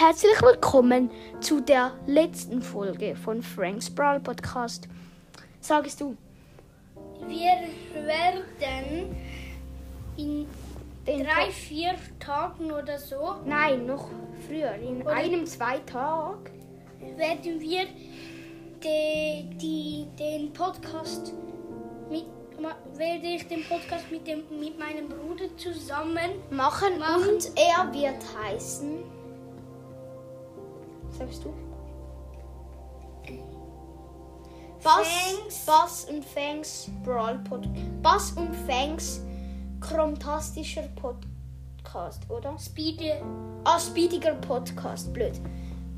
herzlich willkommen zu der letzten Folge von Franks Brawl Podcast. Sagst du? Wir werden in Den drei, vier Tagen oder so Nein, noch früher. In Oder- einem, zwei Tagen. werden wir de, die, den Podcast mit werde ich den Podcast mit dem mit meinem Bruder zusammen Machen, Machen. und er wird heißen. Sagst du? Bass, Fangs. Bass und Fangs Brawl Podcast. Bass und Fangs Chromtastischer Podcast, oder? Speedy Ah, Speediger Podcast, blöd.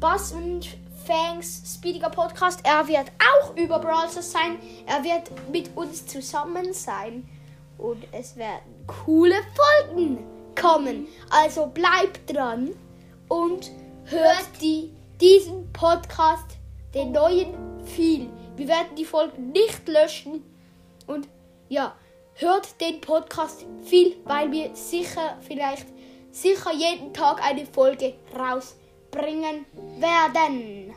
Bass und Fangs Speediger Podcast. Er wird auch über Brawl sein. Er wird mit uns zusammen sein. Und es werden coole Folgen kommen. Also bleibt dran und hört die, diesen Podcast, den neuen, viel. Wir werden die Folgen nicht löschen. Und ja, hört den Podcast viel, weil wir sicher, vielleicht, sicher jeden Tag eine Folge rausbringen werden.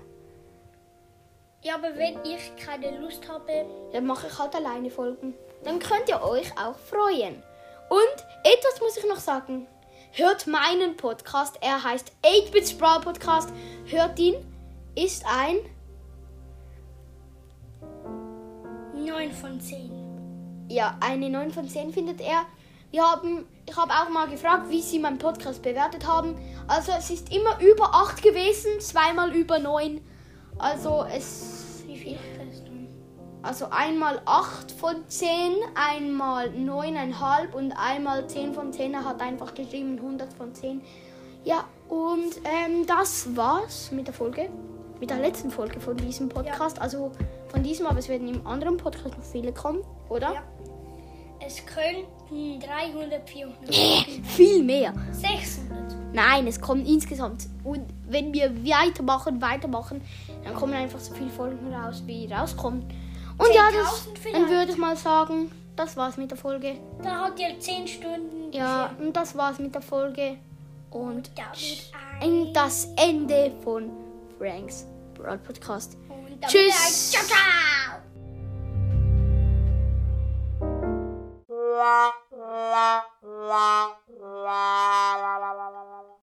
Ja, aber wenn ich keine Lust habe, Dann mache ich halt alleine Folgen. Dann könnt ihr euch auch freuen. Und etwas muss ich noch sagen. Hört meinen Podcast. Er heißt 8-Bit Sprawl Podcast. Hört ihn. Ist ein 9 von 10. ja, eine 9 von 10 findet er. Wir haben, ich habe auch mal gefragt, wie sie meinen Podcast bewertet haben. Also es ist immer über 8 gewesen, zweimal über 9. Also es, Wie viel? Also einmal 8 von 10, einmal 9,5 und einmal 10 von 10. Er hat einfach geschrieben 100 von 10. Ja, und ähm, das war's mit der Folge. Mit der letzten Folge von diesem Podcast. Also von diesem, aber es werden im anderen Podcast noch viele kommen, oder? Ja. Es könnten 300, 400, Viel mehr. 600. Nein, es kommen insgesamt. Und wenn wir weitermachen, weitermachen, dann kommen einfach so viele Folgen raus, wie rauskommen. Und ja, das, 10.000 dann würde ich mal sagen, das war's mit der Folge. Da hat ihr 10 Stunden. Ja, und das war's mit der Folge. Und in das Ende von Franks Broad Podcast. Und Tschüss.